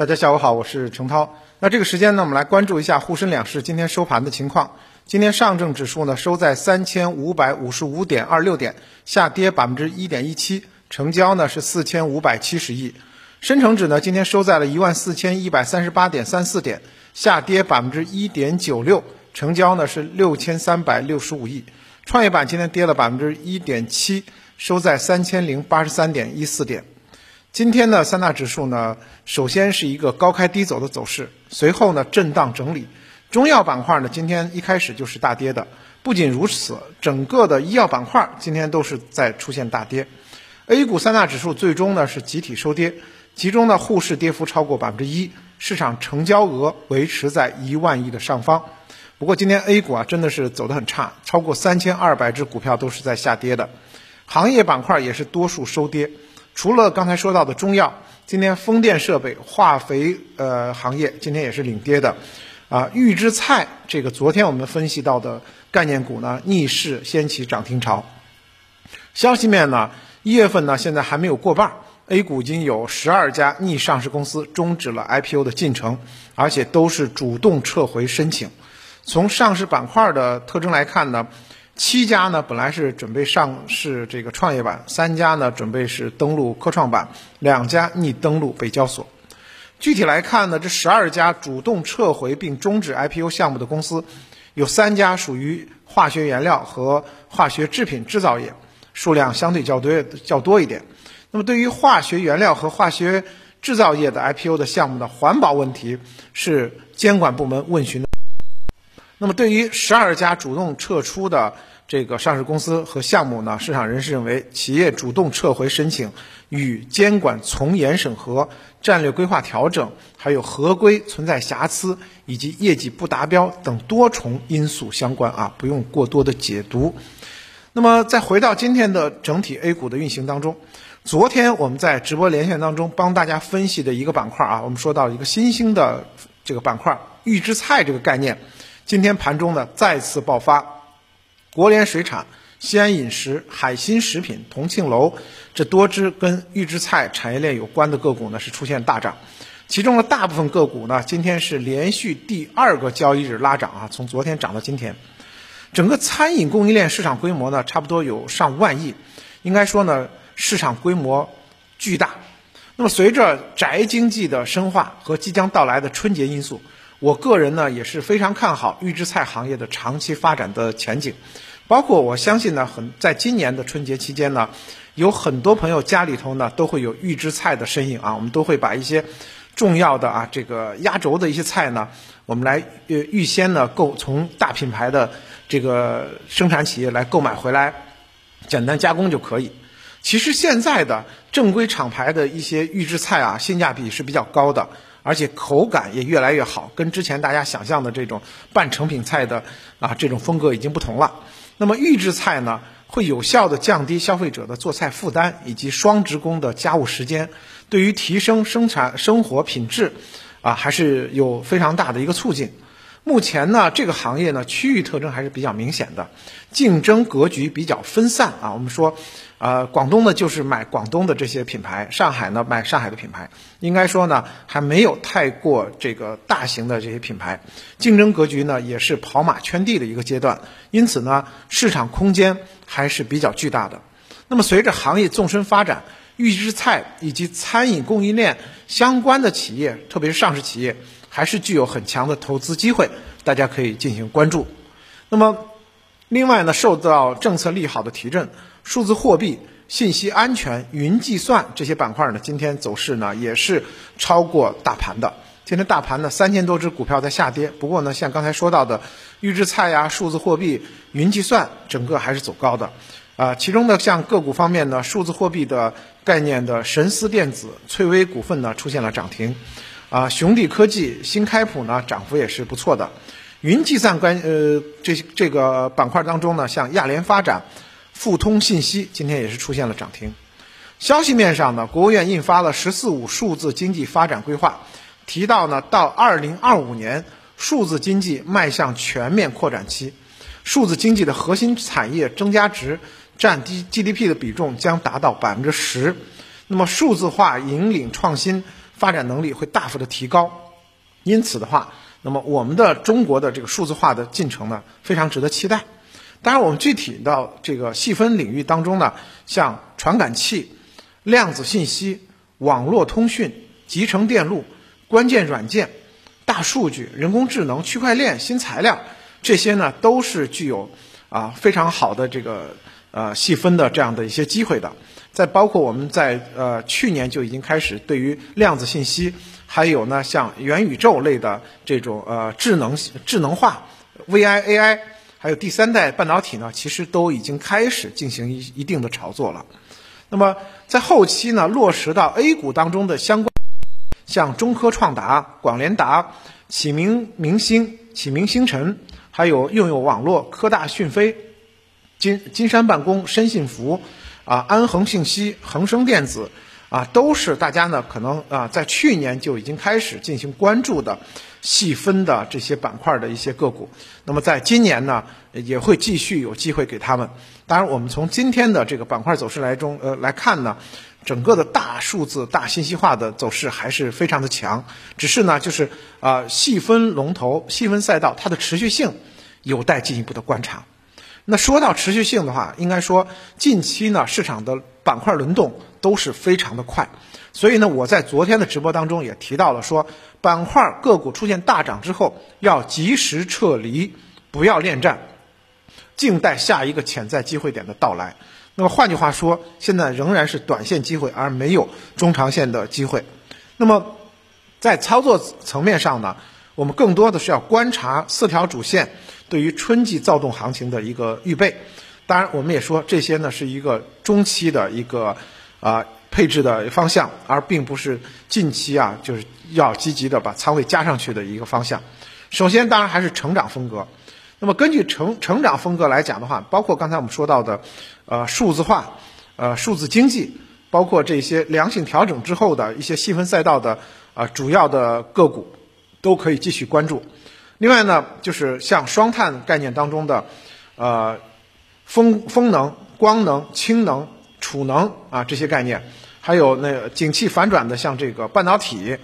大家下午好，我是程涛。那这个时间呢，我们来关注一下沪深两市今天收盘的情况。今天上证指数呢收在三千五百五十五点二六点，下跌百分之一点一七，成交呢是四千五百七十亿。深成指呢今天收在了一万四千一百三十八点三四点，下跌百分之一点九六，成交呢是六千三百六十五亿。创业板今天跌了百分之一点七，收在三千零八十三点一四点。今天的三大指数呢，首先是一个高开低走的走势，随后呢震荡整理。中药板块呢，今天一开始就是大跌的。不仅如此，整个的医药板块今天都是在出现大跌。A 股三大指数最终呢是集体收跌，其中呢沪市跌幅超过百分之一，市场成交额维持在一万亿的上方。不过今天 A 股啊真的是走得很差，超过三千二百只股票都是在下跌的，行业板块也是多数收跌。除了刚才说到的中药，今天风电设备、化肥呃行业今天也是领跌的，啊，预制菜这个昨天我们分析到的概念股呢逆势掀起涨停潮。消息面呢，一月份呢现在还没有过半，A 股已经有十二家逆上市公司终止了 IPO 的进程，而且都是主动撤回申请。从上市板块的特征来看呢。七家呢，本来是准备上市这个创业板，三家呢准备是登陆科创板，两家逆登陆北交所。具体来看呢，这十二家主动撤回并终止 IPO 项目的公司，有三家属于化学原料和化学制品制造业，数量相对较多较多一点。那么对于化学原料和化学制造业的 IPO 的项目的环保问题，是监管部门问询的。那么对于十二家主动撤出的这个上市公司和项目呢，市场人士认为，企业主动撤回申请与监管从严审核、战略规划调整，还有合规存在瑕疵以及业绩不达标等多重因素相关啊，不用过多的解读。那么再回到今天的整体 A 股的运行当中，昨天我们在直播连线当中帮大家分析的一个板块啊，我们说到一个新兴的这个板块预制菜这个概念。今天盘中呢再次爆发，国联水产、西安饮食、海鑫食品、同庆楼这多只跟预制菜产业链有关的个股呢是出现大涨，其中的大部分个股呢今天是连续第二个交易日拉涨啊，从昨天涨到今天，整个餐饮供应链市场规模呢差不多有上万亿，应该说呢市场规模巨大。那么随着宅经济的深化和即将到来的春节因素。我个人呢也是非常看好预制菜行业的长期发展的前景，包括我相信呢，很在今年的春节期间呢，有很多朋友家里头呢都会有预制菜的身影啊，我们都会把一些重要的啊这个压轴的一些菜呢，我们来呃预先呢购从大品牌的这个生产企业来购买回来，简单加工就可以。其实现在的正规厂牌的一些预制菜啊，性价比是比较高的。而且口感也越来越好，跟之前大家想象的这种半成品菜的啊这种风格已经不同了。那么预制菜呢，会有效的降低消费者的做菜负担以及双职工的家务时间，对于提升生产生活品质，啊还是有非常大的一个促进。目前呢，这个行业呢区域特征还是比较明显的，竞争格局比较分散啊。我们说，呃，广东呢就是买广东的这些品牌，上海呢买上海的品牌，应该说呢还没有太过这个大型的这些品牌，竞争格局呢也是跑马圈地的一个阶段，因此呢市场空间还是比较巨大的。那么随着行业纵深发展，预制菜以及餐饮供应链相关的企业，特别是上市企业。还是具有很强的投资机会，大家可以进行关注。那么，另外呢，受到政策利好的提振，数字货币、信息安全、云计算这些板块呢，今天走势呢也是超过大盘的。今天大盘呢三千多只股票在下跌，不过呢，像刚才说到的预制菜呀、数字货币、云计算，整个还是走高的。啊，其中呢，像个股方面呢，数字货币的概念的神思电子、翠微股份呢出现了涨停。啊，雄地科技、新开普呢，涨幅也是不错的。云计算关呃，这这个板块当中呢，像亚联发展、富通信息今天也是出现了涨停。消息面上呢，国务院印发了“十四五”数字经济发展规划，提到呢，到二零二五年，数字经济迈向全面扩展期，数字经济的核心产业增加值占 D GDP 的比重将达到百分之十。那么，数字化引领创新。发展能力会大幅的提高。因此的话，那么我们的中国的这个数字化的进程呢，非常值得期待。当然，我们具体到这个细分领域当中呢，像传感器、量子信息、网络通讯、集成电路、关键软件、大数据、人工智能、区块链、新材料，这些呢都是具有啊非常好的这个呃细分的这样的一些机会的。再包括我们在呃去年就已经开始对于量子信息，还有呢像元宇宙类的这种呃智能智能化、VI AI，还有第三代半导体呢，其实都已经开始进行一一定的炒作了。那么在后期呢，落实到 A 股当中的相关，像中科创达、广联达、启明明星、启明星辰，还有用友网络、科大讯飞、金金山办公、深信服。啊，安恒信息、恒生电子，啊，都是大家呢可能啊在去年就已经开始进行关注的细分的这些板块的一些个股。那么在今年呢，也会继续有机会给他们。当然，我们从今天的这个板块走势来中呃来看呢，整个的大数字、大信息化的走势还是非常的强。只是呢，就是啊细分龙头、细分赛道，它的持续性有待进一步的观察。那说到持续性的话，应该说近期呢市场的板块轮动都是非常的快，所以呢我在昨天的直播当中也提到了说，板块个股出现大涨之后要及时撤离，不要恋战，静待下一个潜在机会点的到来。那么换句话说，现在仍然是短线机会，而没有中长线的机会。那么在操作层面上呢，我们更多的是要观察四条主线。对于春季躁动行情的一个预备，当然我们也说这些呢是一个中期的一个啊配置的方向，而并不是近期啊就是要积极的把仓位加上去的一个方向。首先，当然还是成长风格。那么根据成成长风格来讲的话，包括刚才我们说到的呃数字化、呃数字经济，包括这些良性调整之后的一些细分赛道的啊主要的个股，都可以继续关注。另外呢，就是像双碳概念当中的，呃，风风能、光能、氢能、储能啊这些概念，还有那个景气反转的像这个半导体、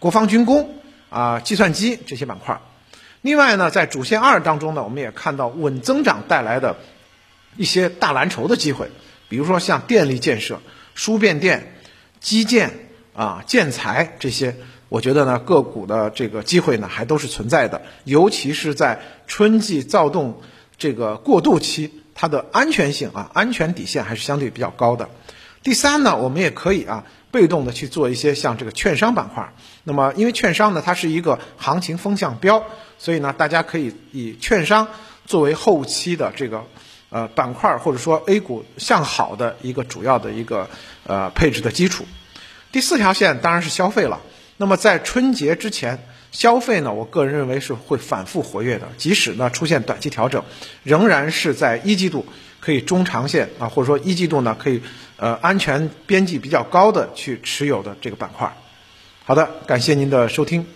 国防军工啊、计算机这些板块。另外呢，在主线二当中呢，我们也看到稳增长带来的一些大蓝筹的机会，比如说像电力建设、输变电、基建啊、建材这些。我觉得呢，个股的这个机会呢，还都是存在的，尤其是在春季躁动这个过渡期，它的安全性啊，安全底线还是相对比较高的。第三呢，我们也可以啊，被动的去做一些像这个券商板块。那么，因为券商呢，它是一个行情风向标，所以呢，大家可以以券商作为后期的这个呃板块或者说 A 股向好的一个主要的一个呃配置的基础。第四条线当然是消费了。那么在春节之前，消费呢，我个人认为是会反复活跃的。即使呢出现短期调整，仍然是在一季度可以中长线啊，或者说一季度呢可以呃安全边际比较高的去持有的这个板块。好的，感谢您的收听。